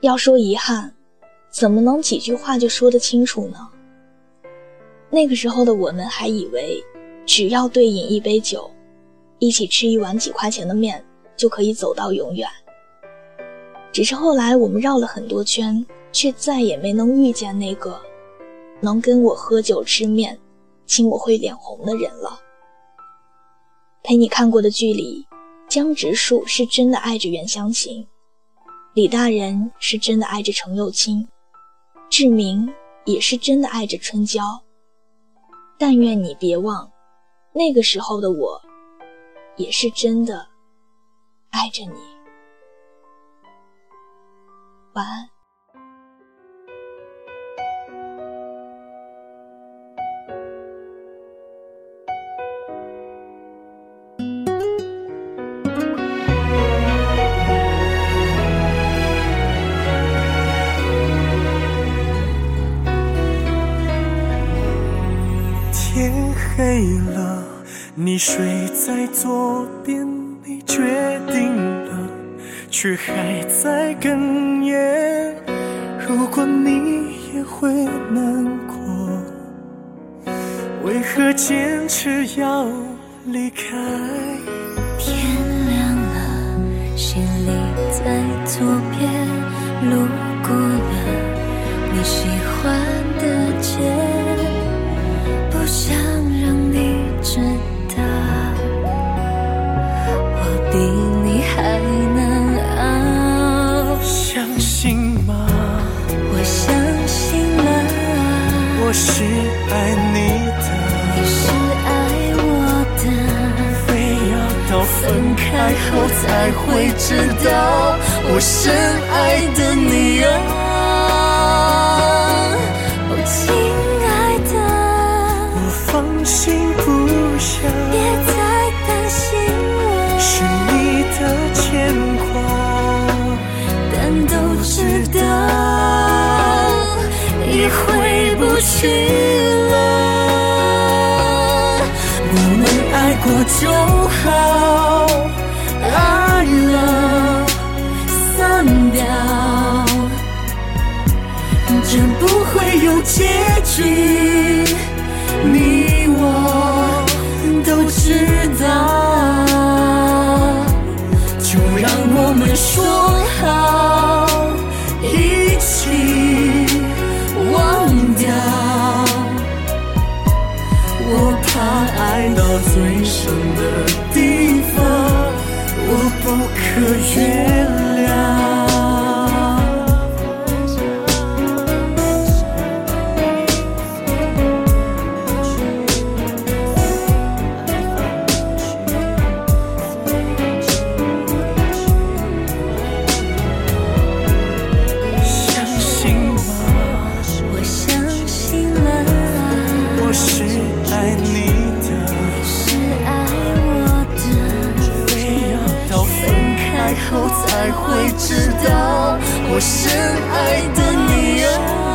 要说遗憾，怎么能几句话就说得清楚呢？那个时候的我们还以为，只要对饮一杯酒，一起吃一碗几块钱的面，就可以走到永远。只是后来我们绕了很多圈，却再也没能遇见那个能跟我喝酒吃面、亲我会脸红的人了。陪你看过的剧里，江直树是真的爱着袁湘琴。李大人是真的爱着程又青，志明也是真的爱着春娇。但愿你别忘，那个时候的我，也是真的爱着你。晚安。天黑了，你睡在左边，你决定了，却还在哽咽。如果你也会难过，为何坚持要离开？天亮了，行李在左边，路过了你喜欢的街，我是爱你的，你是爱我的，非要到分开后才会知道我深爱的你啊！去了，我们爱。过就好，爱了散掉，这不会有结局，最深的地方，我不可原谅。才会知道，我深爱的你啊。